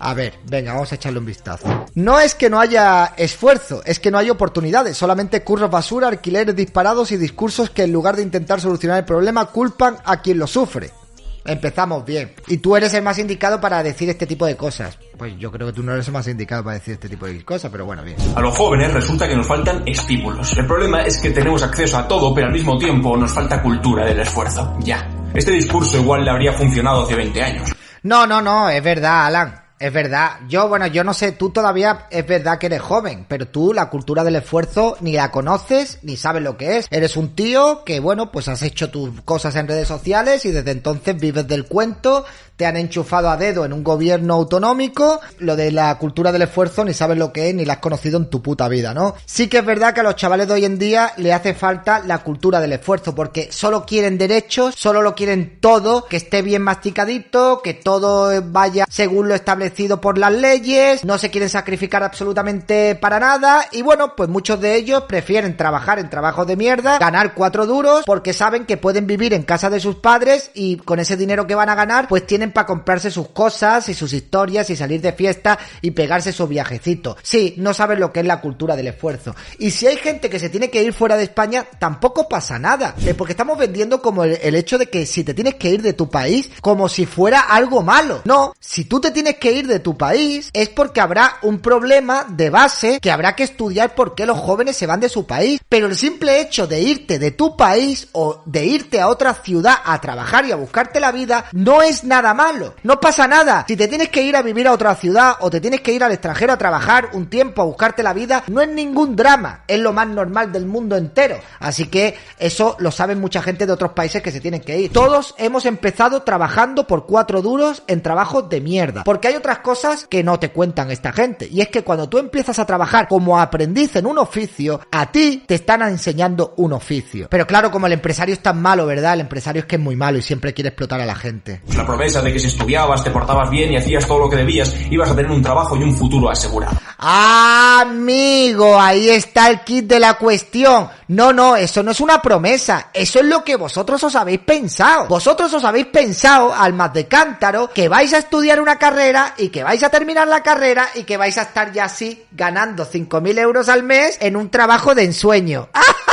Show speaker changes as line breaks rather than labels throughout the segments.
A ver, venga, vamos a echarle un vistazo. No es que no haya esfuerzo, es que no hay oportunidades, solamente curros basura, alquileres disparados y discursos que en lugar de intentar solucionar el problema culpan a quien lo sufre. Empezamos bien. Y tú eres el más indicado para decir este tipo de cosas. Pues yo creo que tú no eres el más indicado para decir este tipo de cosas, pero bueno, bien.
A los jóvenes resulta que nos faltan estímulos. El problema es que tenemos acceso a todo, pero al mismo tiempo nos falta cultura del esfuerzo. Ya. Este discurso igual le habría funcionado hace 20 años.
No, no, no, es verdad, Alan. Es verdad. Yo, bueno, yo no sé, tú todavía es verdad que eres joven, pero tú la cultura del esfuerzo ni la conoces, ni sabes lo que es. Eres un tío que, bueno, pues has hecho tus cosas en redes sociales y desde entonces vives del cuento, te han enchufado a dedo en un gobierno autonómico, lo de la cultura del esfuerzo ni sabes lo que es ni la has conocido en tu puta vida, ¿no? Sí que es verdad que a los chavales de hoy en día le hace falta la cultura del esfuerzo porque solo quieren derechos, solo lo quieren todo, que esté bien masticadito, que todo vaya según lo establecido por las leyes, no se quieren sacrificar absolutamente para nada y bueno, pues muchos de ellos prefieren trabajar en trabajos de mierda, ganar cuatro duros porque saben que pueden vivir en casa de sus padres y con ese dinero que van a ganar pues tienen para comprarse sus cosas y sus historias y salir de fiesta y pegarse su viajecito. Sí, no saben lo que es la cultura del esfuerzo. Y si hay gente que se tiene que ir fuera de España, tampoco pasa nada. Eh, porque estamos vendiendo como el, el hecho de que si te tienes que ir de tu país, como si fuera algo malo. No, si tú te tienes que ir de tu país, es porque habrá un problema de base que habrá que estudiar por qué los jóvenes se van de su país. Pero el simple hecho de irte de tu país o de irte a otra ciudad a trabajar y a buscarte la vida, no es nada malo. No pasa nada. Si te tienes que ir a vivir a otra ciudad o te tienes que ir al extranjero a trabajar un tiempo a buscarte la vida, no es ningún drama. Es lo más normal del mundo entero. Así que eso lo saben mucha gente de otros países que se tienen que ir. Todos hemos empezado trabajando por cuatro duros en trabajos de mierda. Porque hay otras cosas que no te cuentan esta gente. Y es que cuando tú empiezas a trabajar como aprendiz en un oficio, a ti te están enseñando un oficio. Pero claro, como el empresario es tan malo, ¿verdad? El empresario es que es muy malo y siempre quiere explotar a la gente.
La promesa de que si estudiabas, te portabas bien y hacías todo lo que debías, ibas a tener un trabajo y un futuro asegurado.
Amigo, ahí está el kit de la cuestión. No, no, eso no es una promesa. Eso es lo que vosotros os habéis pensado. Vosotros os habéis pensado, almas de cántaro, que vais a estudiar una carrera y que vais a terminar la carrera y que vais a estar ya así ganando 5.000 euros al mes en un trabajo de ensueño.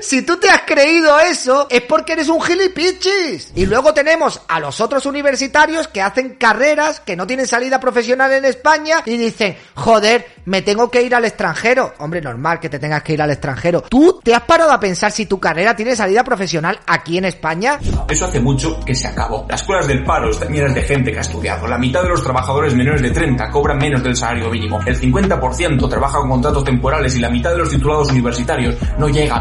Si tú te has creído eso, es porque eres un gilipichis. Y luego tenemos a los otros universitarios que hacen carreras que no tienen salida profesional en España y dicen, joder, me tengo que ir al extranjero. Hombre, normal que te tengas que ir al extranjero. ¿Tú te has parado a pensar si tu carrera tiene salida profesional aquí en España?
Eso hace mucho que se acabó. Las escuelas del paro están llenas de gente que ha estudiado. La mitad de los trabajadores menores de 30 cobran menos del salario mínimo. El 50% trabaja con contratos temporales y la mitad de los titulados universitarios no llega a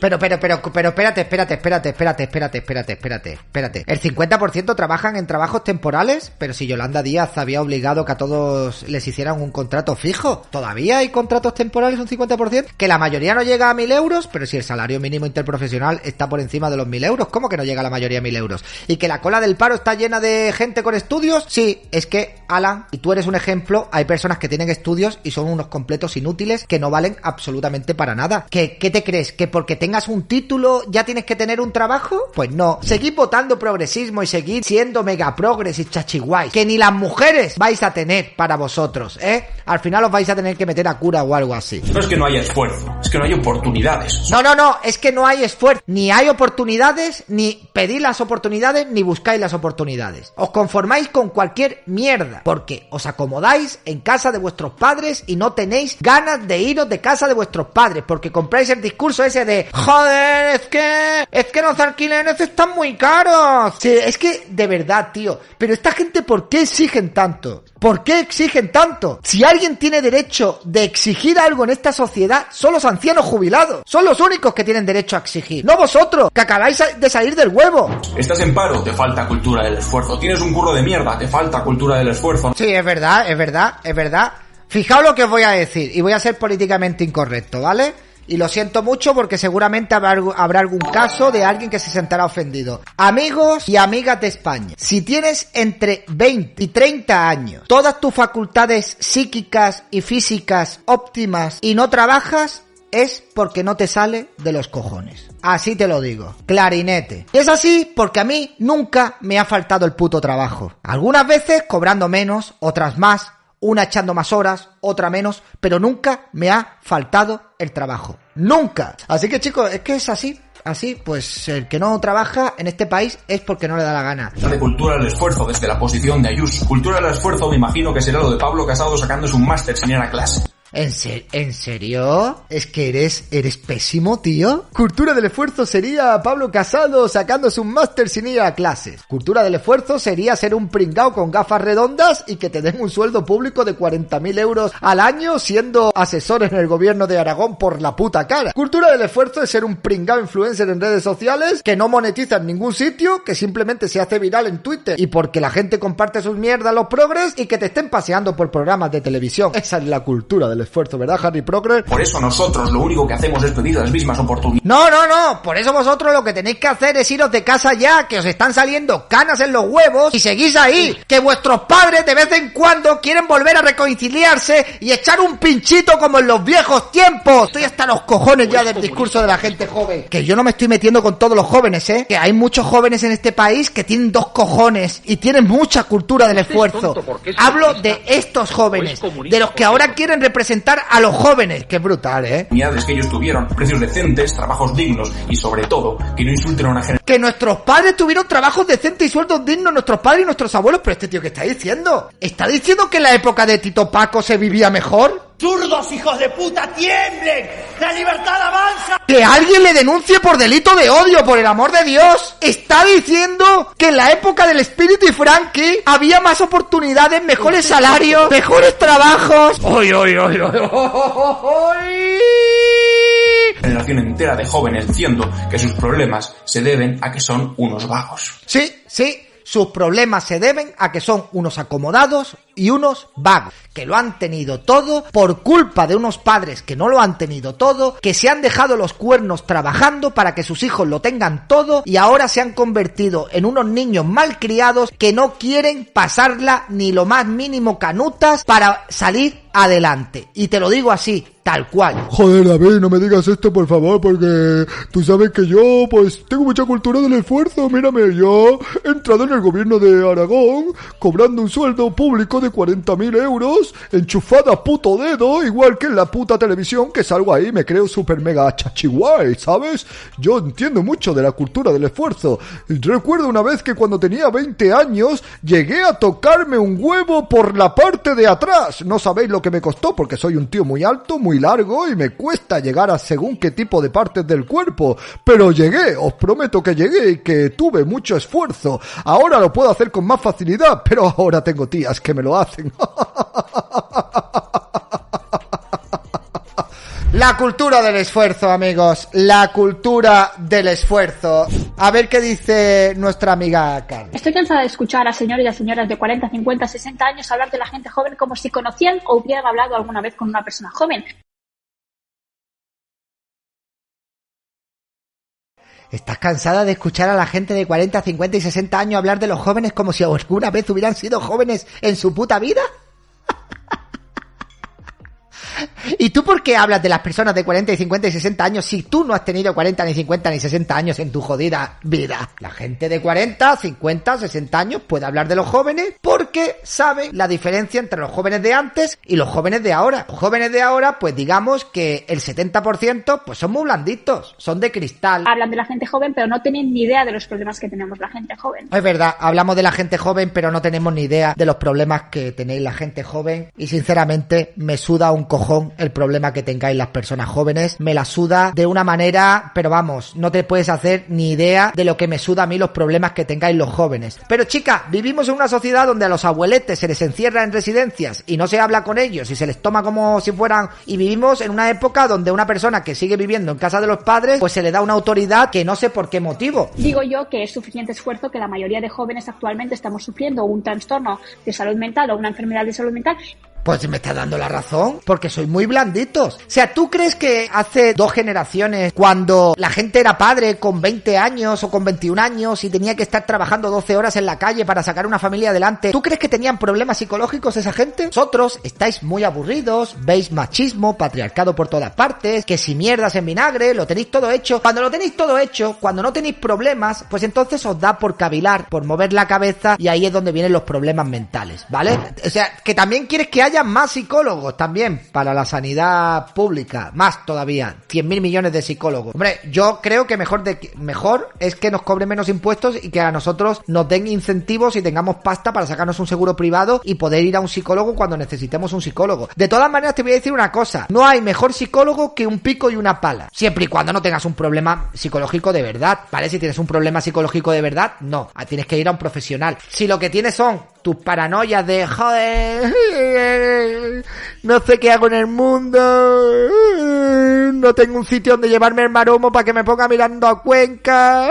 Pero, pero, pero, pero, espérate, espérate, espérate, espérate, espérate, espérate, espérate, espérate. El 50% trabajan en trabajos temporales, pero si Yolanda Díaz había obligado que a todos les hicieran un contrato fijo, ¿todavía hay contratos temporales un 50%? Que la mayoría no llega a 1000 euros, pero si el salario mínimo interprofesional está por encima de los 1000 euros, ¿cómo que no llega la mayoría a 1000 euros? Y que la cola del paro está llena de gente con estudios, sí, es que, Alan, y tú eres un ejemplo, hay personas que tienen estudios y son unos completos inútiles que no valen absolutamente para nada. ¿Qué, qué te crees? ¿Que porque tengas un título ya tienes que tener un trabajo? Pues no. Seguid votando progresismo y seguid siendo mega progres y chachiguay. Que ni las mujeres vais a tener para vosotros, ¿eh? Al final os vais a tener que meter a cura o algo así.
no es que no haya esfuerzo, es que no hay oportunidades.
No, no, no, es que no hay esfuerzo. Ni hay oportunidades, ni pedís las oportunidades, ni buscáis las oportunidades. Os conformáis con cualquier mierda, porque os acomodáis en casa de vuestros padres y no tenéis ganas de iros de casa de vuestros padres, porque compráis el discurso ese de, joder, es que, es que los alquileres están muy caros. Sí, es que, de verdad, tío, pero esta gente, ¿por qué exigen tanto? ¿Por qué exigen tanto? Si alguien tiene derecho de exigir algo en esta sociedad, son los ancianos jubilados. Son los únicos que tienen derecho a exigir. No vosotros, que acabáis de salir del huevo.
Estás en paro, te falta cultura del esfuerzo. Tienes un curro de mierda, te falta cultura del esfuerzo.
Sí, es verdad, es verdad, es verdad. Fijaos lo que os voy a decir, y voy a ser políticamente incorrecto, ¿vale? Y lo siento mucho porque seguramente habrá, algún caso de alguien que se sentará ofendido. Amigos y amigas de España, si tienes entre 20 y 30 años, todas tus facultades psíquicas y físicas óptimas y no trabajas, es porque no te sale de los cojones. Así te lo digo. Clarinete. Es así porque a mí nunca me ha faltado el puto trabajo. Algunas veces cobrando menos, otras más, una echando más horas, otra menos, pero nunca me ha faltado el trabajo. Nunca. Así que chicos, es que es así. Así, pues el que no trabaja en este país es porque no le da la gana.
De cultura del esfuerzo desde la posición de Ayuso. Cultura del esfuerzo me imagino que será lo de Pablo Casado sacándose un máster sin ir a clase.
¿En, ¿En serio? ¿Es que eres, eres pésimo, tío? Cultura del esfuerzo sería Pablo Casado sacándose un máster sin ir a clases. Cultura del esfuerzo sería ser un pringao con gafas redondas y que te den un sueldo público de 40.000 euros al año siendo asesor en el gobierno de Aragón por la puta cara. Cultura del esfuerzo es ser un pringao influencer en redes sociales que no monetiza en ningún sitio, que simplemente se hace viral en Twitter y porque la gente comparte sus mierdas los progres y que te estén paseando por programas de televisión. Esa es la cultura del esfuerzo, ¿verdad, Harry Progress?
Por eso nosotros lo único que hacemos es pedir las mismas oportunidades.
No, no, no. Por eso vosotros lo que tenéis que hacer es iros de casa ya, que os están saliendo canas en los huevos y seguís ahí. Que vuestros padres de vez en cuando quieren volver a reconciliarse y echar un pinchito como en los viejos tiempos. Estoy hasta los cojones ya del discurso de la gente joven. Que yo no me estoy metiendo con todos los jóvenes, ¿eh? Que hay muchos jóvenes en este país que tienen dos cojones y tienen mucha cultura del esfuerzo. Hablo de estos jóvenes, de los que ahora quieren representar a los jóvenes. Qué brutal, ¿eh?
que ellos tuvieron, precios decentes, trabajos dignos y sobre todo, que no insulten a una generación.
Que nuestros padres tuvieron trabajos decentes y sueldos dignos, nuestros padres y nuestros abuelos. Pero este tío que está diciendo, ¿está diciendo que en la época de Tito Paco se vivía mejor?
¡Zurdos, hijos de puta, tiemblen! ¡La libertad avanza!
Que alguien le denuncie por delito de odio, por el amor de Dios. Está diciendo que en la época del espíritu y Frankie había más oportunidades, mejores salarios, mejores trabajos. ¡Oy, oy, oy, oy!
Generación entera de jóvenes diciendo que sus problemas se deben a que son unos vagos.
Sí, sí, sus problemas se deben a que son unos acomodados, y unos vagos, que lo han tenido todo por culpa de unos padres que no lo han tenido todo, que se han dejado los cuernos trabajando para que sus hijos lo tengan todo y ahora se han convertido en unos niños malcriados que no quieren pasarla ni lo más mínimo canutas para salir adelante. Y te lo digo así, tal cual.
Joder, David, no me digas esto, por favor, porque tú sabes que yo, pues, tengo mucha cultura del esfuerzo. Mírame, yo he entrado en el gobierno de Aragón cobrando un sueldo público 40.000 euros, enchufada a puto dedo, igual que en la puta televisión, que salgo ahí me creo super mega chachiguay, ¿sabes? Yo entiendo mucho de la cultura del esfuerzo. Recuerdo una vez que cuando tenía 20 años, llegué a tocarme un huevo por la parte de atrás. No sabéis lo que me costó, porque soy un tío muy alto, muy largo y me cuesta llegar a según qué tipo de partes del cuerpo. Pero llegué, os prometo que llegué y que tuve mucho esfuerzo. Ahora lo puedo hacer con más facilidad, pero ahora tengo tías que me lo
La cultura del esfuerzo, amigos. La cultura del esfuerzo. A ver qué dice nuestra amiga Carla.
Estoy cansada de escuchar a señores y a señoras de 40, 50, 60 años hablar de la gente joven como si conocían o hubieran hablado alguna vez con una persona joven.
¿Estás cansada de escuchar a la gente de 40, 50 y 60 años hablar de los jóvenes como si alguna vez hubieran sido jóvenes en su puta vida? ¿Y tú por qué hablas de las personas de 40 y 50 y 60 años si tú no has tenido 40 ni 50 ni 60 años en tu jodida vida? La gente de 40, 50, 60 años puede hablar de los jóvenes porque sabe la diferencia entre los jóvenes de antes y los jóvenes de ahora. Los jóvenes de ahora, pues digamos que el 70% pues son muy blanditos, son de cristal.
Hablan de la gente joven, pero no tienen ni idea de los problemas que tenemos la gente joven.
Es verdad, hablamos de la gente joven, pero no tenemos ni idea de los problemas que tenéis la gente joven y sinceramente me suda un cojón el problema que tengáis las personas jóvenes. Me la suda de una manera, pero vamos, no te puedes hacer ni idea de lo que me suda a mí los problemas que tengáis los jóvenes. Pero chica, vivimos en una sociedad donde a los abueletes se les encierra en residencias y no se habla con ellos y se les toma como si fueran... Y vivimos en una época donde una persona que sigue viviendo en casa de los padres, pues se le da una autoridad que no sé por qué motivo.
Digo yo que es suficiente esfuerzo que la mayoría de jóvenes actualmente estamos sufriendo un trastorno de salud mental o una enfermedad de salud mental
pues me está dando la razón, porque soy muy blanditos. O sea, ¿tú crees que hace dos generaciones, cuando la gente era padre con 20 años o con 21 años y tenía que estar trabajando 12 horas en la calle para sacar una familia adelante, ¿tú crees que tenían problemas psicológicos esa gente? Vosotros estáis muy aburridos, veis machismo, patriarcado por todas partes, que si mierdas en vinagre, lo tenéis todo hecho. Cuando lo tenéis todo hecho, cuando no tenéis problemas, pues entonces os da por cavilar, por mover la cabeza y ahí es donde vienen los problemas mentales, ¿vale? O sea, que también quieres que haya más psicólogos también para la sanidad pública, más todavía, 100 mil millones de psicólogos. Hombre, yo creo que mejor, de, mejor es que nos cobren menos impuestos y que a nosotros nos den incentivos y tengamos pasta para sacarnos un seguro privado y poder ir a un psicólogo cuando necesitemos un psicólogo. De todas maneras, te voy a decir una cosa, no hay mejor psicólogo que un pico y una pala, siempre y cuando no tengas un problema psicológico de verdad, ¿vale? Si tienes un problema psicológico de verdad, no, tienes que ir a un profesional. Si lo que tienes son tus paranoias de joder, no sé qué hago en el mundo, no tengo un sitio donde llevarme el maromo para que me ponga mirando a Cuenca.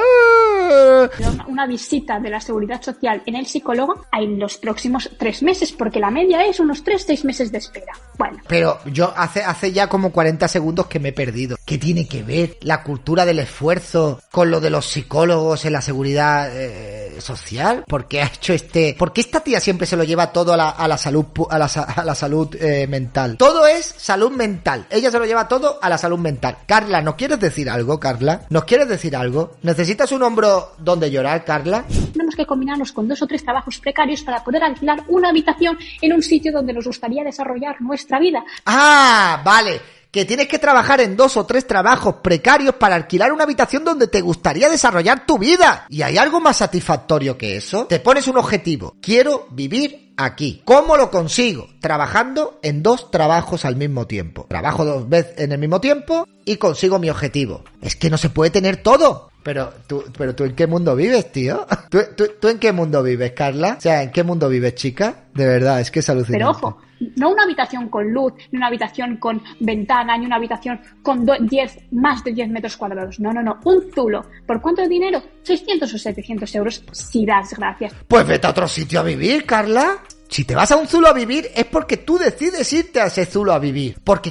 Una visita de la seguridad social en el psicólogo en los próximos tres meses, porque la media es unos tres, seis meses de espera. Bueno.
Pero yo hace, hace ya como 40 segundos que me he perdido. ¿Qué tiene que ver la cultura del esfuerzo con lo de los psicólogos en la seguridad eh, social? ¿Por qué ha hecho este, por qué esta tía siempre se lo lleva todo a la, a la salud, a la, a la salud eh, mental? Todo es salud mental. Ella se lo lleva todo a la salud mental. Carla, ¿nos quieres decir algo, Carla? ¿Nos quieres decir algo? ¿Necesitas un hombro donde llorar, Carla?
Tenemos que combinarnos con dos o tres trabajos precarios para poder alquilar una habitación en un sitio donde nos gustaría desarrollar nuestra vida.
Ah, vale que tienes que trabajar en dos o tres trabajos precarios para alquilar una habitación donde te gustaría desarrollar tu vida. ¿Y hay algo más satisfactorio que eso? Te pones un objetivo. Quiero vivir aquí. ¿Cómo lo consigo? Trabajando en dos trabajos al mismo tiempo. Trabajo dos veces en el mismo tiempo y consigo mi objetivo. Es que no se puede tener todo. Pero tú, pero tú en qué mundo vives, tío? ¿Tú, tú, tú en qué mundo vives, Carla? O sea, ¿en qué mundo vives, chica? De verdad, es que es alucinante.
Pero ojo, no una habitación con luz, ni una habitación con ventana, ni una habitación con 10, más de 10 metros cuadrados. No, no, no. Un zulo. ¿Por cuánto dinero? 600 o 700 euros si das gracias.
Pues vete a otro sitio a vivir, Carla. Si te vas a un zulo a vivir es porque tú decides irte a ese zulo a vivir. Porque